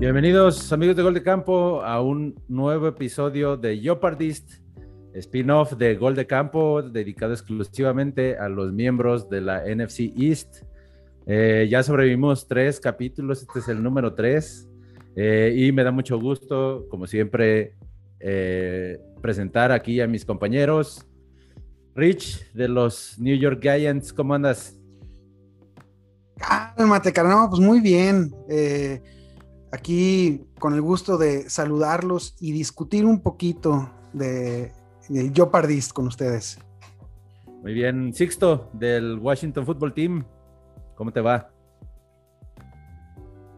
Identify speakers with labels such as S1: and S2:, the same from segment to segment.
S1: Bienvenidos amigos de Gol de Campo a un nuevo episodio de Yopardist, spin-off de Gol de Campo dedicado exclusivamente a los miembros de la NFC East. Eh, ya sobrevivimos tres capítulos, este es el número tres eh, y me da mucho gusto, como siempre, eh, presentar aquí a mis compañeros. Rich de los New York Giants, ¿cómo andas?
S2: Cálmate, carnal, pues muy bien. Aquí con el gusto de saludarlos y discutir un poquito de, de Jopardist con ustedes.
S1: Muy bien, Sixto del Washington Football Team, ¿cómo te va?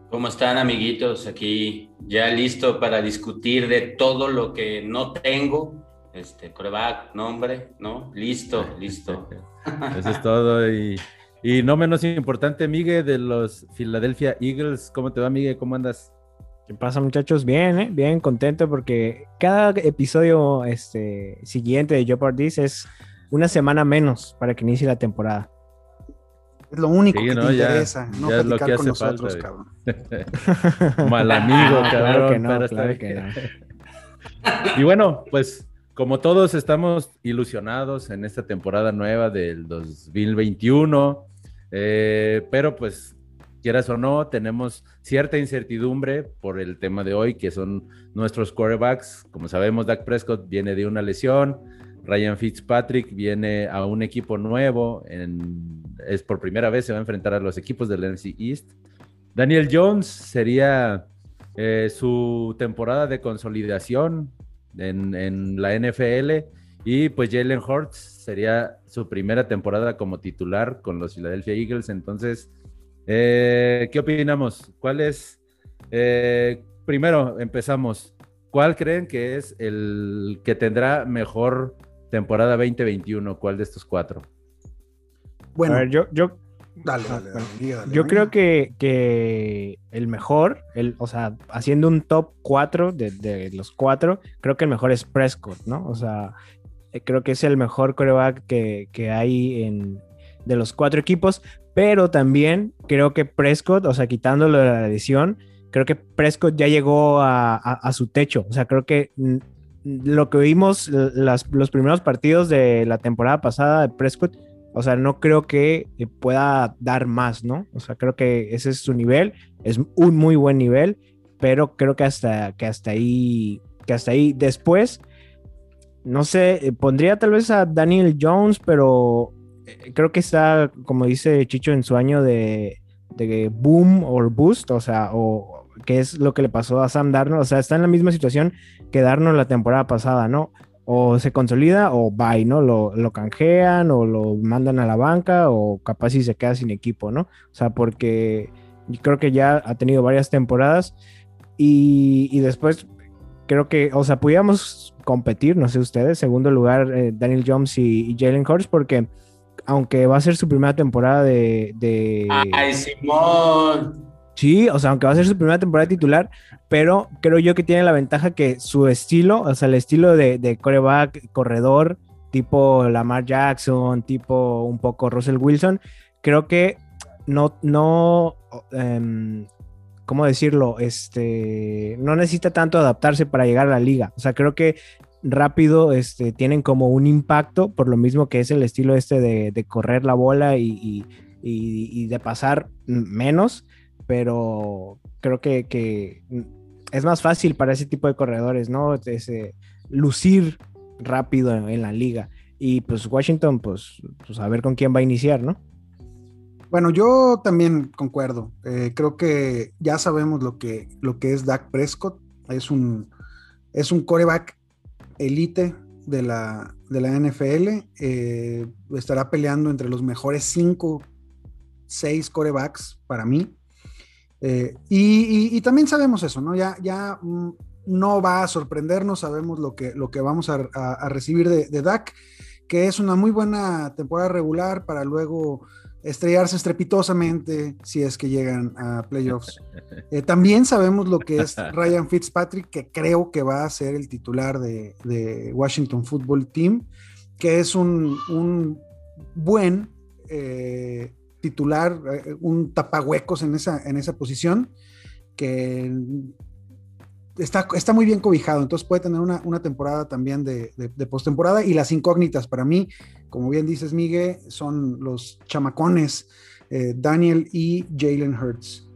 S3: ¿Cómo están amiguitos? Aquí ya listo para discutir de todo lo que no tengo. Este, coreback, nombre, ¿no? Listo, listo.
S1: Eso es todo. Y, y, no menos importante, Miguel de los Philadelphia Eagles. ¿Cómo te va, Miguel? ¿Cómo andas?
S4: ¿Qué pasa, muchachos? Bien, ¿eh? Bien contento porque cada episodio este, siguiente de Jeopardy es una semana menos para que inicie la temporada.
S2: Es lo único sí, que no, te ya, interesa, no ya platicar que con nosotros, falta,
S1: cabrón. Mal amigo, cabrón. Claro que no, claro que no. Y bueno, pues como todos estamos ilusionados en esta temporada nueva del 2021, eh, pero pues quieras o no, tenemos cierta incertidumbre por el tema de hoy, que son nuestros quarterbacks. Como sabemos, Dak Prescott viene de una lesión, Ryan Fitzpatrick viene a un equipo nuevo, es por primera vez se va a enfrentar a los equipos del NFC East. Daniel Jones sería eh, su temporada de consolidación en, la NFL y pues Jalen Hurts sería su primera temporada como titular con los Philadelphia Eagles. Entonces, eh, ¿qué opinamos? ¿Cuál es? Eh, primero empezamos. ¿Cuál creen que es el que tendrá mejor temporada 2021? ¿Cuál de estos cuatro?
S4: Bueno, a ver, yo, yo, dale, dale, dale, yo creo que, que, el mejor, el, o sea, haciendo un top 4 de, de, los cuatro, creo que el mejor es Prescott, ¿no? O sea, creo que es el mejor coreback que, que hay en, de los cuatro equipos, pero también creo que Prescott, o sea, quitándolo de la edición, creo que Prescott ya llegó a, a, a su techo, o sea, creo que lo que vimos las, los primeros partidos de la temporada pasada de Prescott, o sea, no creo que pueda dar más, ¿no? O sea, creo que ese es su nivel, es un muy buen nivel, pero creo que hasta, que hasta ahí, que hasta ahí después, no sé, pondría tal vez a Daniel Jones, pero creo que está, como dice Chicho, en su año de, boom o boost, o sea, o que es lo que le pasó a Sam Darnold, o sea, está en la misma situación que Darnold la temporada pasada, ¿no? o se consolida o bye, ¿no? Lo, canjean o lo mandan a la banca o capaz si se queda sin equipo, ¿no? O sea, porque creo que ya ha tenido varias temporadas y después creo que, o sea, pudiéramos competir, no sé ustedes, segundo lugar eh, Daniel Jones y, y Jalen Hurts porque aunque va a ser su primera temporada de... de...
S3: ¡Ay, Simón!
S4: Sí, o sea, aunque va a ser su primera temporada titular, pero creo yo que tiene la ventaja que su estilo, o sea, el estilo de, de coreback, corredor, tipo Lamar Jackson, tipo un poco Russell Wilson, creo que no, no, um, ¿cómo decirlo? Este, no necesita tanto adaptarse para llegar a la liga. O sea, creo que rápido este, tienen como un impacto, por lo mismo que es el estilo este de, correr la bola y, de pasar menos pero creo que, es más fácil para ese tipo de corredores, ¿no? Ese, lucir rápido en, en, la liga. Y pues Washington, pues, pues a ver con quién va a iniciar, ¿no?
S2: Bueno, yo también concuerdo. Eh, creo que ya sabemos lo que, lo que es Dak Prescott. Es un, es un coreback elite de la, de la NFL. Eh, estará peleando entre los mejores cinco, seis corebacks para mí. Eh, y, también sabemos eso, ¿no? Ya, ya mm, no va a sorprendernos, sabemos lo que, lo que vamos a, recibir de, Dak, que es una muy buena temporada regular para luego estrellarse estrepitosamente si es que llegan a playoffs. Eh, también sabemos lo que es Ryan Fitzpatrick, que creo que va a ser el titular de, de Washington Football Team, que es un, un buen... Eh, titular, eh, un tapahuecos en esa, en esa posición. que está, está muy bien cobijado, entonces puede tener una, temporada también de, de, postemporada. Y las incógnitas para mí, como bien dices, Miguel, son los chamacones eh, Daniel y Jalen Hurts.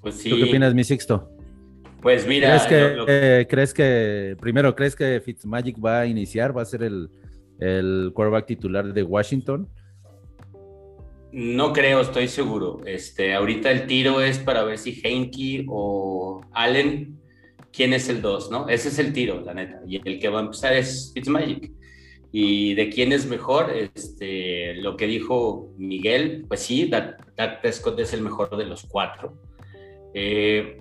S1: Pues sí. ¿Tú qué opinas, mi Sixto?
S3: Pues mira,
S1: ¿Crees que, eh, ¿crees que, primero, crees que Fitzmagic va a iniciar, va a ser el, el quarterback titular de Washington?
S3: No creo, estoy seguro. Este, ahorita el tiro es para ver si Heinke o Allen, quién es el 2, ¿no? Ese es el tiro, la neta. Y el que va a empezar es Fitzmagic. Y de quién es mejor, este, lo que dijo Miguel, pues sí, Dak, Prescott es el mejor de los cuatro. Eh,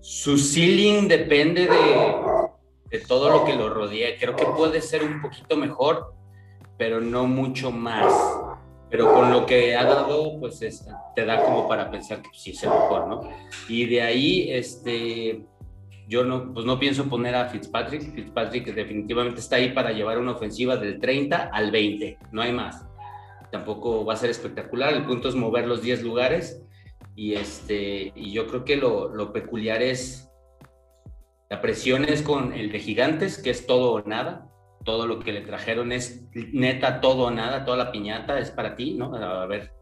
S3: su ceiling depende de, de todo lo que lo rodea. Creo que puede ser un poquito mejor, pero no mucho más pero con lo que ha dado, pues te da como para pensar que sí es el mejor, ¿no? Y de ahí, este, yo no, pues no pienso poner a Fitzpatrick. Fitzpatrick definitivamente está ahí para llevar una ofensiva del 30 al 20, no hay más. Tampoco va a ser espectacular, el punto es mover los 10 lugares y, este, y yo creo que lo, lo peculiar es la presión es con el de gigantes, que es todo o nada, todo lo que le trajeron es neta todo o nada, toda la piñata es para ti, ¿no? A ver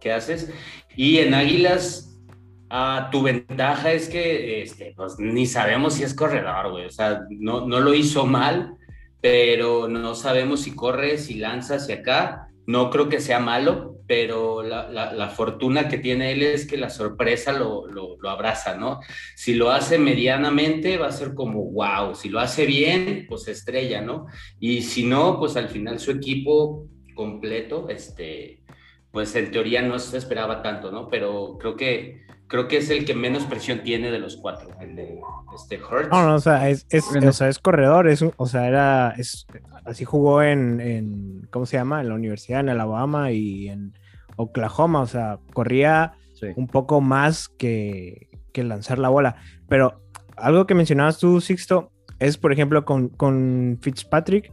S3: qué haces. Y en Águilas, ah, tu ventaja es que este, pues, ni sabemos si es corredor, güey. O sea, no, no lo hizo mal, pero no sabemos si corre, si lanza hacia acá. No creo que sea malo, pero la, fortuna que tiene él es que la sorpresa lo, abraza, ¿no? Si lo hace medianamente, va a ser como wow, si lo hace bien, pues estrella, ¿no? Y si no, pues al final su equipo completo, este, pues en teoría no se esperaba tanto, ¿no? Pero creo que creo que es el que menos presión tiene de los cuatro, el de este Hurts.
S4: No, no, o sea, es, es, corredor, es, o sea, era, es, así jugó en, en, ¿cómo se llama? En la universidad, en Alabama y en Oklahoma, o sea, corría un poco más que, lanzar la bola. Pero algo que mencionabas tú, Sixto, es, por ejemplo, con, Fitzpatrick,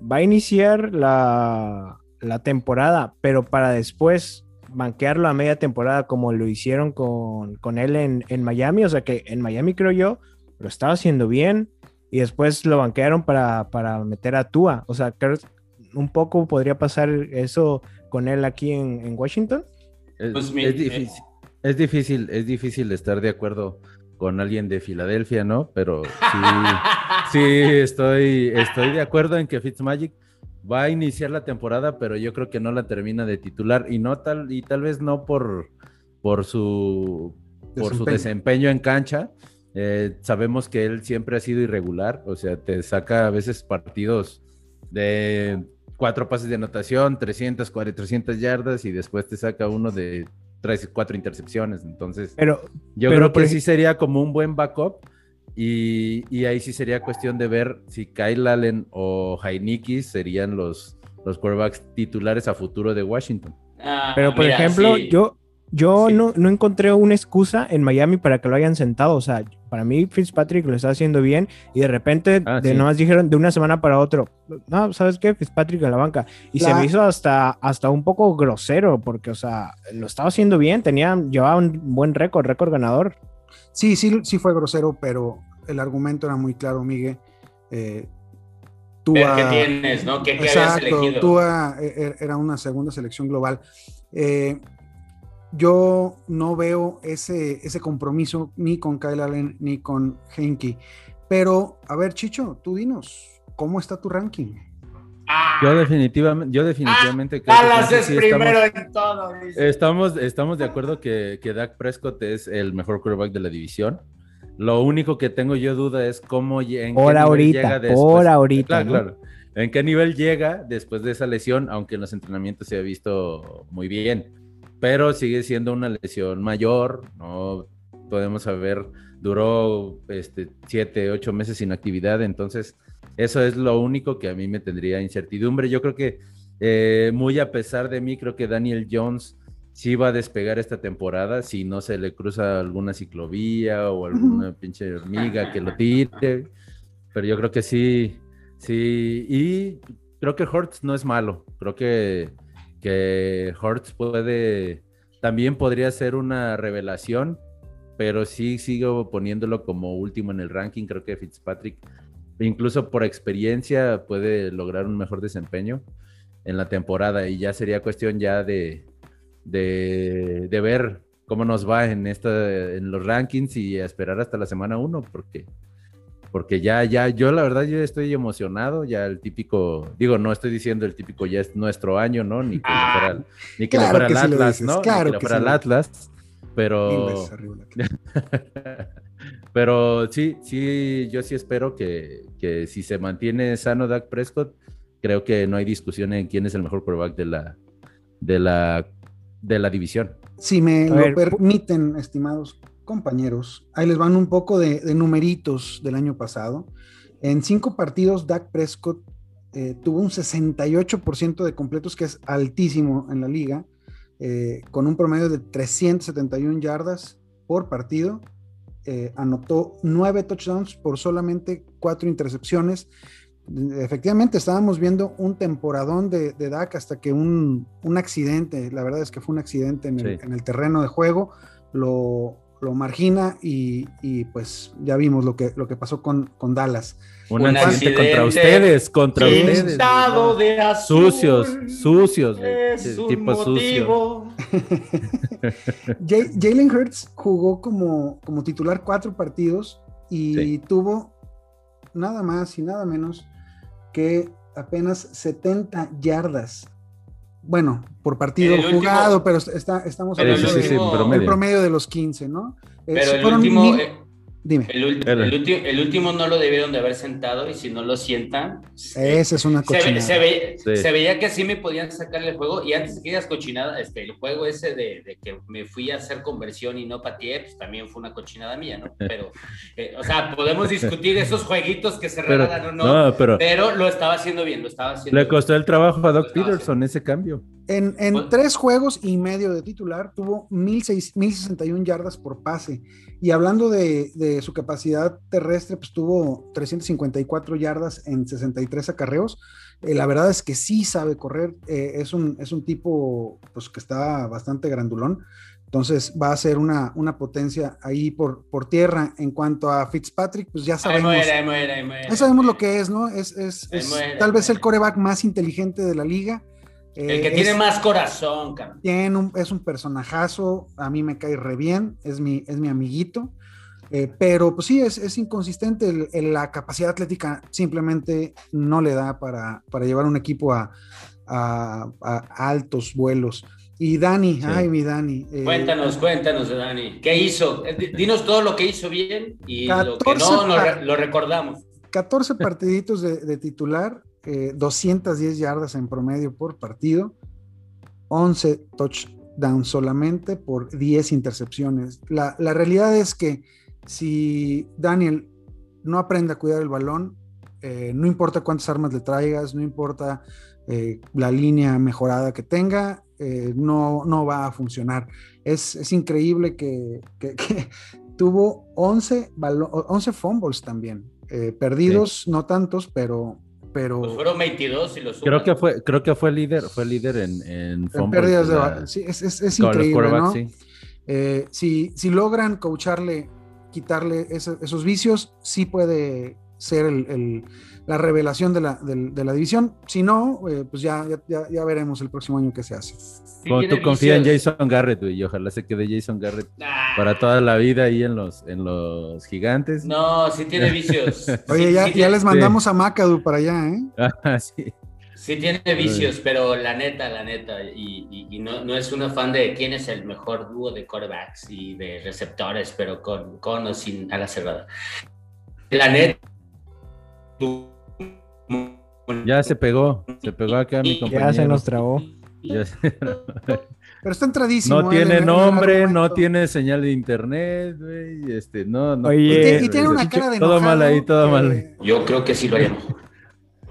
S4: va a iniciar la, temporada, pero para después banquearlo a media temporada como lo hicieron con, él en, Miami, o sea que en Miami creo yo lo estaba haciendo bien y después lo banquearon para, para meter a Tua, o sea, creo un poco podría pasar eso con él aquí en, Washington?
S1: Es, pues difícil, es, difícil, es difícil estar de acuerdo con alguien de Filadelfia, ¿no? Pero sí, sí estoy, estoy de acuerdo en que Fitzmagic va a iniciar la temporada, pero yo creo que no la termina de titular y no tal y tal vez no por por su por su desempeño en cancha. Eh, sabemos que él siempre ha sido irregular, o sea, te saca a veces partidos de cuatro pases de anotación, 300, 400 yardas y después te saca uno de tres, cuatro intercepciones. Entonces, pero, yo creo que sí sería como un buen backup y, ahí sí sería cuestión de ver si Kyle Allen o Heineke serían los, los quarterbacks titulares a futuro de Washington.
S4: Ah, pero, por ejemplo, yo, yo no, no, encontré una excusa en Miami para que lo hayan sentado. O sea, para mí Fitzpatrick lo está haciendo bien y de repente ah, de nomás dijeron de una semana para otro, no, ¿sabes qué? Fitzpatrick en la banca. Y se me hizo hasta, hasta un poco grosero porque, o sea, lo estaba haciendo bien, tenía, llevaba un buen récord, récord ganador.
S2: Sí, sí, sí fue grosero, pero el argumento era muy claro, Miguel. Eh,
S3: ¿Qué tienes, no? ¿Qué,
S2: exacto, Tua e, e, era una segunda selección global. Eh, yo no veo ese, ese compromiso ni con Kyle Allen ni con Henke. Pero, a ver, Chicho, tú dinos, ¿cómo está tu ranking?
S1: Yo definitivamente, yo definitivamente
S3: ah, creo que primero en todo.
S1: Estamos, estamos de acuerdo que, que Dak Prescott es el mejor quarterback de la división. Lo único que tengo yo duda es cómo en
S4: por ahorita, llega después. Por ahorita.
S1: Claro, ¿En qué nivel llega después de esa lesión? Aunque en los entrenamientos se ha visto muy bien pero sigue siendo una lesión mayor, no podemos saber, duró este, siete, ocho meses sin actividad, entonces eso es lo único que a mí me tendría incertidumbre. Yo creo que eh, muy a pesar de mí, creo que Daniel Jones sí va a despegar esta temporada si no se le cruza alguna ciclovía o alguna pinche hormiga que lo tire, pero yo creo que sí, sí, y creo que Hortz no es malo, creo que que Hertz puede también podría ser una revelación, pero sí sigo poniéndolo como último en el ranking. Creo que Fitzpatrick, incluso por experiencia, puede lograr un mejor desempeño en la temporada y ya sería cuestión ya de, de, de ver cómo nos va en, esta, en los rankings y esperar hasta la semana 1, porque, porque ya, ya, yo la verdad, yo estoy emocionado, ya el típico, digo, no estoy diciendo el típico ya es nuestro año, ¿no? Ni que fuera, ni que fuera el Atlas, ¿no? Claro ni que, fuera el Atlas, pero... pero sí, sí, yo sí espero que, que si se mantiene sano Dak Prescott, creo que no hay discusión en quién es el mejor quarterback de la, de la, de la división.
S2: Si me lo permiten, estimados compañeros, ahí les van un poco de, numeritos del año pasado. En cinco partidos, Dak Prescott eh, tuvo un 68% de completos, que es altísimo en la liga, eh, con un promedio de 371 yardas por partido. Eh, anotó nueve touchdowns por solamente cuatro intercepciones efectivamente estábamos viendo un temporadón de, de Dak hasta que un, accidente, la verdad es que fue un accidente en el, terreno de juego, lo, margina y, pues ya vimos lo que, lo que pasó con, con Dallas.
S1: Un, accidente, contra ustedes, contra ustedes.
S3: De
S1: sucios, sucios, tipo sucio.
S2: Jalen Hurts jugó como, como titular cuatro partidos y tuvo nada más y nada menos que apenas 70 yardas. Bueno, por partido jugado, pero está, estamos
S1: hablando del
S2: promedio. de los 15, ¿no?
S3: Pero el último, eh, Dime. El, último no lo debieron de haber sentado y si no lo sientan.
S2: Esa es una cochinada.
S3: Se, veía que así me podían sacar el juego y antes de que digas cochinada, este, el juego ese de, que me fui a hacer conversión y no pateé, pues también fue una cochinada mía, ¿no? Pero, eh, o sea, podemos discutir esos jueguitos que se regalan o no, pero, pero, lo estaba haciendo bien, lo estaba haciendo
S1: Le costó el trabajo a Doc Peterson ese cambio.
S2: En, en tres juegos y medio de titular tuvo 1061 yardas por pase. Y hablando de, de, su capacidad terrestre, pues tuvo 354 yardas en 63 acarreos. Eh, la verdad es que sí sabe correr. Eh, es, un, es un tipo pues, que está bastante grandulón. Entonces va a ser una, una potencia ahí por, por tierra. En cuanto a Fitzpatrick, pues ya sabemos. ya sabemos lo que es, ¿no? Es, es, es tal vez el coreback más inteligente de la liga
S3: el que tiene más corazón,
S2: Tiene es un personajazo, a mí me cae re bien, es mi, es mi amiguito. Eh, pero pues sí, es, es inconsistente, la capacidad atlética simplemente no le da para, para llevar un equipo a, a, altos vuelos. Y Dani, ay mi Dani.
S3: Eh, cuéntanos, cuéntanos de Dani. ¿Qué hizo? Eh, dinos todo lo que hizo bien y lo que no, lo recordamos.
S2: 14 partiditos de, de titular, 210 eh, yardas en promedio por partido, 11 touchdowns solamente por 10 intercepciones. La, realidad es que si Daniel no aprende a cuidar el balón, eh, no importa cuántas armas le traigas, no importa eh, la línea mejorada que tenga, no, no va a funcionar. Es, increíble que, tuvo 11, 11 fumbles también. perdidos, no tantos, pero, pero...
S3: Pues fueron 22 y los
S1: Creo que fue, creo que fue líder, fue líder en, en,
S2: pérdidas de Sí, es, es, increíble, ¿no? Eh, si, si logran coacharle, quitarle esos vicios, sí puede ser el, la revelación de la, de, la, división. Si no, eh, pues ya, ya, ya, veremos el próximo año qué se hace.
S1: Como tú confías en Jason Garrett, y ojalá se quede Jason Garrett para toda la vida ahí en los, en los gigantes.
S3: No, sí tiene vicios.
S2: Oye, ya, ya les mandamos a Macadu para allá, ¿eh?
S1: Ah, sí.
S3: Sí tiene vicios, pero la neta, la neta, y, y, no, no, es un afán de quién es el mejor dúo de quarterbacks y de receptores, pero con, con o sin ala cerrada. La neta,
S1: ya se pegó, se pegó acá mi compañero.
S4: Ya se nos trabó.
S2: Pero está entradísimo.
S1: No tiene nombre, no tiene señal de internet, güey. Este, no, no.
S2: Oye, y, tiene una cara de
S1: Todo mal ahí, todo mal.
S3: Yo creo que sí lo haríamos.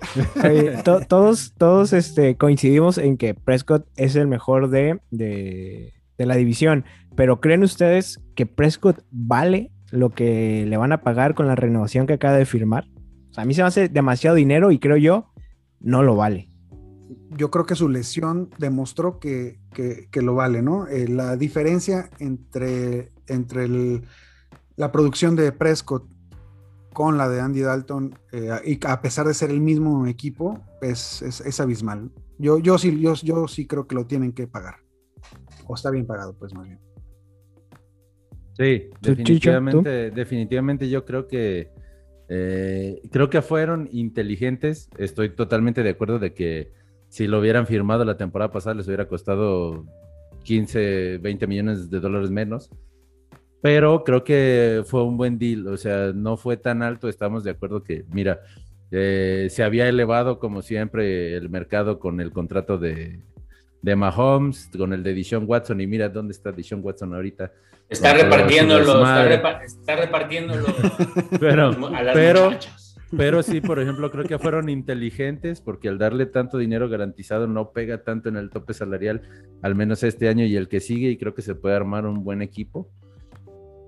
S4: todos, todos este, coincidimos en que Prescott es el mejor de, de, de la división. Pero ¿creen ustedes que Prescott vale lo que le van a pagar con la renovación que acaba de firmar? A mí se me hace demasiado dinero y creo yo no lo vale.
S2: yo creo que su lesión demostró que, lo vale, ¿no? Eh, la diferencia entre, entre la producción de Prescott con la de Andy Dalton, eh, y a pesar de ser el mismo equipo, es, es, abismal. Yo, yo, sí, yo, yo sí creo que lo tienen que pagar. O está bien pagado, pues más bien.
S1: Sí, definitivamente, definitivamente yo creo que eh, creo que fueron inteligentes. Estoy totalmente de acuerdo de que si lo hubieran firmado la temporada pasada les hubiera costado 15, 20 millones de dólares menos. Pero creo que fue un buen deal, o sea, no fue tan alto. Estamos de acuerdo que, mira, eh, se había elevado como siempre el mercado con el contrato de, de Mahomes, con el de Dishon Watson, y mira dónde está Dishon Watson ahorita.
S3: Está repartiéndolo, está, está, repartiéndolo
S1: pero, a las pero, pero sí, por ejemplo, creo que fueron inteligentes porque al darle tanto dinero garantizado no pega tanto en el tope salarial, al menos este año y el que sigue, y creo que se puede armar un buen equipo.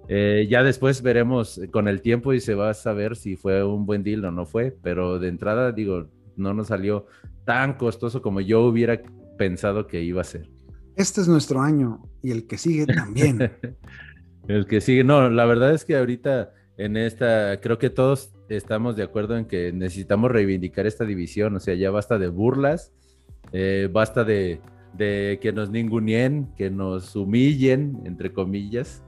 S1: Eh, ya después veremos con el tiempo y se va a saber si fue un buen deal o no fue, pero de entrada digo, no nos salió tan costoso como yo hubiera pensado que iba a ser.
S2: Este es nuestro año y el que sigue también.
S1: el que sigue, no, la verdad es que ahorita en esta, creo que todos estamos de acuerdo en que necesitamos reivindicar esta división, o sea, ya basta de burlas, eh, basta de, de que nos ningunien, que nos humillen, entre comillas,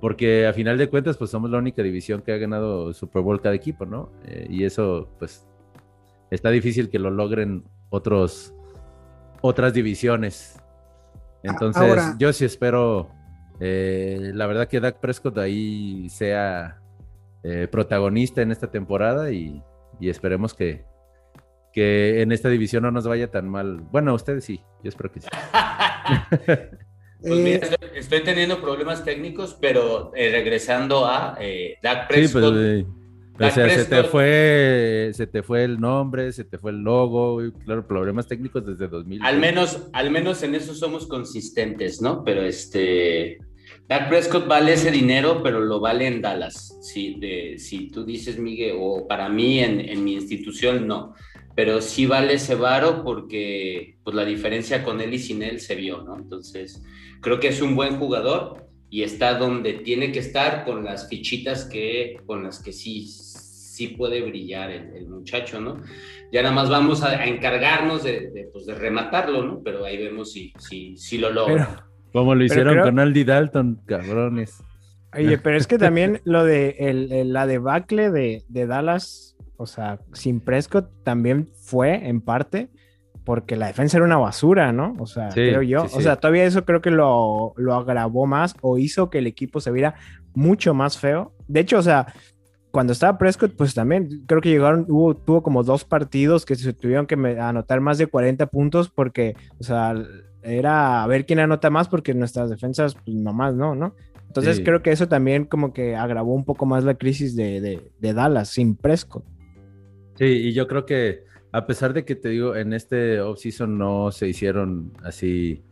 S1: porque a final de cuentas, pues somos la única división que ha ganado Super Bowl cada equipo, ¿no? Eh, y eso, pues, está difícil que lo logren otros, otras divisiones. Entonces, yo sí espero, eh, la verdad que Dak Prescott ahí sea eh, protagonista en esta temporada y, esperemos que, que en esta división no nos vaya tan mal. Bueno, ustedes sí, yo espero que sí.
S3: Pues mira, eh, estoy, teniendo problemas técnicos, pero eh, regresando a eh, Dak Prescott. Sí,
S1: pues, o sea, se te fue, se te fue el nombre, se te fue el logo, claro, problemas técnicos desde 2000.
S3: Al menos, al menos en eso somos consistentes, ¿no? Pero este, Dak Prescott vale ese dinero, pero lo vale en Dallas. Si, de, si tú dices, Miguel, o para mí en, en mi institución, no pero sí vale ese varo porque pues la diferencia con él y sin él se vio, ¿no? Entonces, creo que es un buen jugador y está donde tiene que estar con las fichitas que, con las que sí, sí puede brillar el, muchacho, ¿no? Ya nada más vamos a, encargarnos de, pues, de, rematarlo, ¿no? Pero ahí vemos si, si, si lo logra.
S1: Como lo hicieron con Aldi Dalton, cabrones.
S4: Oye, pero es que también lo de el, la debacle de, de Dallas, o sea, sin Prescott también fue en parte porque la defensa era una basura, ¿no? O sea, creo yo. O sea, todavía eso creo que lo, lo, agravó más o hizo que el equipo se viera mucho más feo. De hecho, o sea, cuando estaba Prescott, pues también creo que llegaron, hubo, tuvo como dos partidos que se tuvieron que anotar más de 40 puntos porque, o sea, era a ver quién anota más porque nuestras defensas, pues nomás no, ¿no? Entonces creo que eso también como que agravó un poco más la crisis de, de, de Dallas sin Prescott.
S1: Sí, y yo creo que a pesar de que te digo, en este offseason no se hicieron así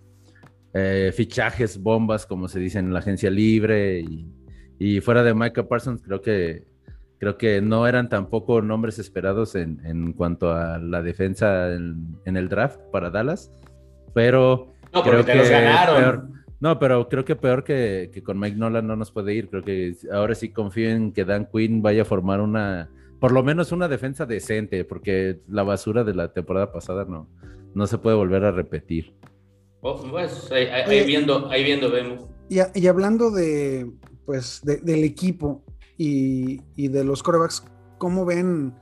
S1: eh, fichajes, bombas, como se dice en la agencia libre, y, fuera de Micah Parsons, creo que creo que no eran tampoco nombres esperados en, cuanto a la defensa en, el draft para Dallas, pero
S3: no, creo que ganaron.
S1: no, pero creo que peor que, que, con Mike Nolan no nos puede ir. Creo que ahora sí confío en que Dan Quinn vaya a formar una por lo menos una defensa decente, porque la basura de la temporada pasada no, no se puede volver a repetir.
S3: Oh, pues, ahí, viendo, ahí viendo vemos.
S2: Y, hablando de, pues, del equipo y, y, de los corebacks, ¿cómo ven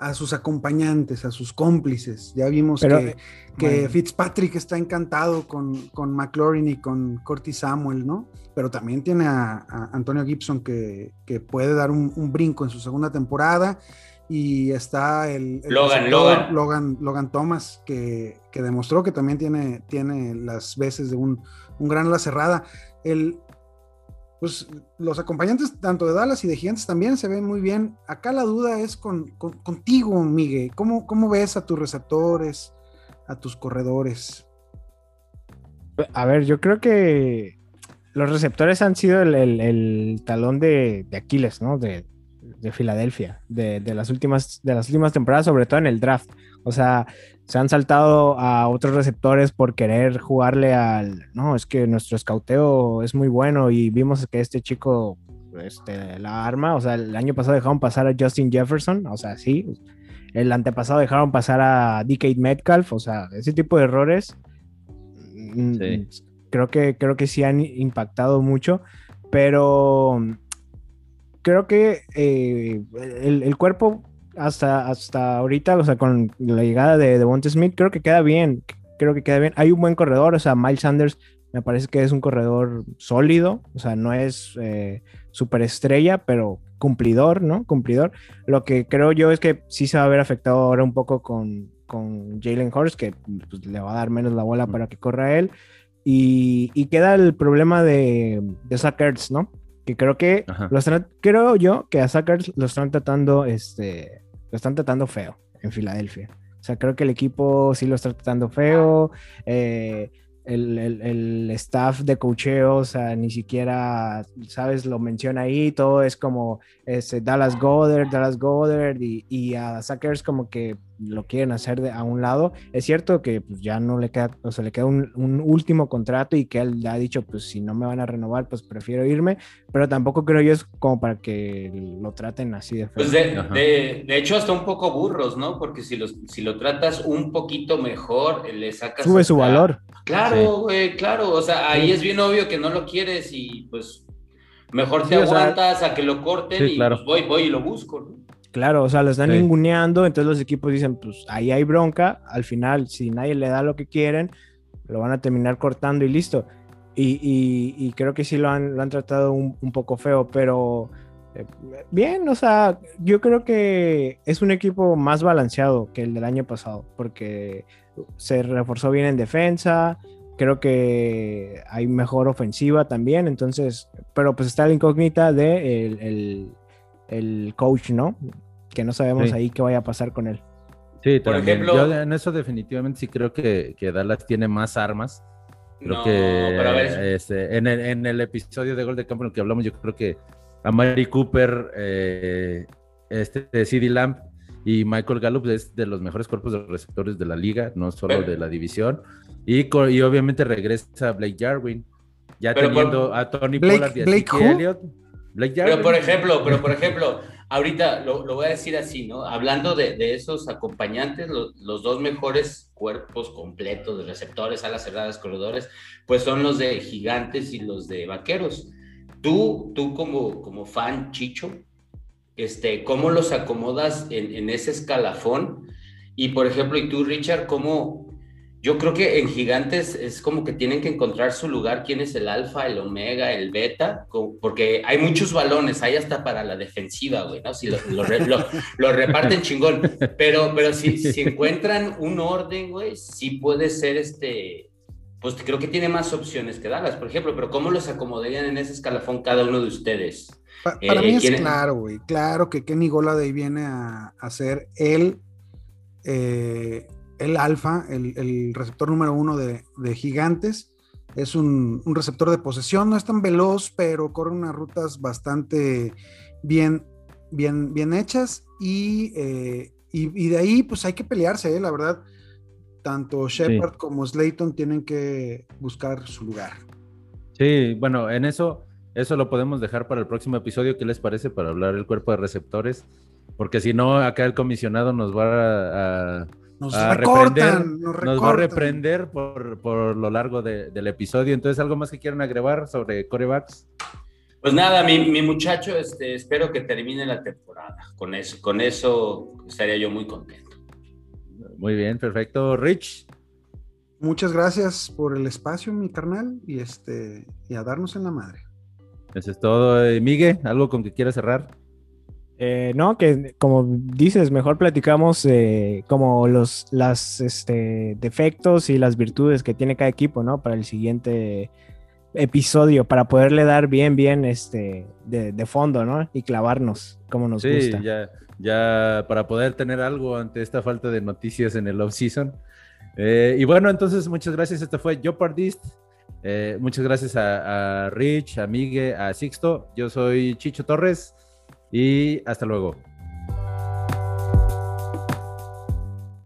S2: a sus acompañantes, a sus cómplices. Ya vimos que, que Fitzpatrick está encantado con, con McLaurin y con Corty Samuel, ¿no? Pero también tiene a, Antonio Gibson que, que puede dar un, brinco en su segunda temporada. Y está el,
S3: Logan,
S2: Logan. Logan, Thomas, que, que, demostró que también tiene, tiene las veces de un, un gran la cerrada. El, pues los acompañantes tanto de Dallas y de Gigantes también se ven muy bien. Acá la duda es con, contigo, Miguel. ¿Cómo, ¿Cómo, ves a tus receptores, a tus corredores?
S4: A ver, yo creo que los receptores han sido el, talón de, Aquiles, ¿no? De, Filadelfia, de, las últimas, de las últimas temporadas, sobre todo en el draft. O sea, se han saltado a otros receptores por querer jugarle al, no, es que nuestro escauteo es muy bueno y vimos que este chico, este, la arma, o sea, el año pasado dejaron pasar a Justin Jefferson, o sea, sí, el antepasado dejaron pasar a DK Metcalf, o sea, ese tipo de errores. Mm, creo que, creo que sí han impactado mucho, pero creo que eh, el, cuerpo hasta, hasta ahorita, o sea, con la llegada de Devonta Smith, creo que queda bien. Creo que queda bien. Hay un buen corredor, o sea, Miles Sanders me parece que es un corredor sólido, o sea, no es eh, superestrella, pero cumplidor, ¿no? Cumplidor. Lo que creo yo es que sí se va a ver afectado ahora un poco con, con Jalen Hurst, que pues, le va a dar menos la bola para que corra él. Y, queda el problema de, de Sackers, ¿no? Que creo que creo yo que a Sackers lo están tratando, este, lo están tratando feo en Filadelfia. O sea, creo que el equipo sí lo está tratando feo. Eh, el, staff de cocheo, o sea, ni siquiera, sabes, lo menciona ahí, todo es como ese Dallas Goddard, Dallas Goddard, y, a Sackers como que lo quieren hacer de, a un lado. Es cierto que pues, ya no le queda, o sea, le queda un, último contrato y que él ha dicho, pues si no me van a renovar, pues prefiero irme, pero tampoco creo yo es como para que lo traten así de
S3: feo. Pues de, hecho, hasta un poco burros, ¿no? Porque si, los, si lo tratas un poquito mejor, le sacas...
S4: Sube su valor.
S3: Claro, güey, claro. O sea, ahí es bien obvio que no lo quieres y pues mejor te aguantas a que lo corten y pues voy, voy y lo busco.
S4: Claro, o sea, lo están ninguneando, entonces los equipos dicen, pues ahí hay bronca, al final, si nadie le da lo que quieren, lo van a terminar cortando y listo. Y, creo que sí lo han, lo han tratado un, poco feo, pero eh, bien, o sea, yo creo que es un equipo más balanceado que el del año pasado, porque se reforzó bien en defensa, creo que hay mejor ofensiva también, entonces, pero pues está la incógnita de el, el, coach, ¿no? Que no sabemos ahí qué vaya a pasar con él.
S1: Sí, por ejemplo, yo en eso definitivamente sí creo que, que Dallas tiene más armas. Creo que este, en, el, en, el, episodio de Gol de Campo en el que hablamos, yo creo que a Mary Cooper, eh, este CD Lamp y Michael Gallup es de los mejores cuerpos de receptores de la liga, no solo de la división. Y, y, obviamente regresa Blake Jarwin, ya teniendo a Tony Pollard y a Blake Elliott.
S3: Pero por ejemplo, pero por ejemplo, ahorita lo, lo voy a decir así, ¿no? Hablando de, de esos acompañantes, los dos mejores cuerpos completos de receptores, alas cerradas, corredores, pues son los de gigantes y los de vaqueros. Tú, tú como, como fan, Chicho, este, cómo los acomodas en, ese escalafón. Y por ejemplo, y tú, Richard, cómo yo creo que en Gigantes es como que tienen que encontrar su lugar, quién es el alfa, el omega, el beta, porque hay muchos balones, hay hasta para la defensiva, güey, ¿no? Si lo, lo, reparten chingón, pero, pero si, si encuentran un orden, güey, sí puede ser este, pues creo que tiene más opciones que Dallas, por ejemplo, pero ¿cómo los acomodarían en ese escalafón cada uno de ustedes?
S2: para mí eh, es claro, güey, claro que Kenny Goladay viene a, ser el, eh, el alfa, el, receptor número uno de, gigantes. Es un, receptor de posesión, no es tan veloz, pero corre unas rutas bastante bien, bien, bien hechas y, eh, y, de ahí pues hay que pelearse, la verdad. Tanto Shepard como Slayton tienen que buscar su lugar.
S1: Sí, bueno, en eso eso lo podemos dejar para el próximo episodio. ¿Qué les parece para hablar del cuerpo de receptores? Porque si no, acá el comisionado nos va a,
S2: nos, reprender, nos,
S1: va a reprender por, por lo largo del episodio. Entonces, ¿algo más que quieran agregar sobre corebacks?
S3: Pues nada, mi, mi, muchacho, este, espero que termine la temporada. Con eso, con eso estaría yo muy contento.
S1: Muy bien, perfecto. Rich.
S2: Muchas gracias por el espacio, mi carnal, y este, y a darnos en la madre.
S1: Eso es todo. Eh, Miguel, ¿algo con que quieras cerrar?
S4: Eh, no, que como dices, mejor platicamos eh, como los las, este, defectos y las virtudes que tiene cada equipo, ¿no? Para el siguiente episodio, para poderle dar bien, bien este, de, fondo, ¿no? Y clavarnos como nos sí, gusta.
S1: Ya, ya para poder tener algo ante esta falta de noticias en el off-season. y bueno, entonces muchas gracias. Este fue Jopardist. Eh, muchas gracias a, a Rich, a Migue, a Sixto. Yo soy Chicho Torres y hasta luego.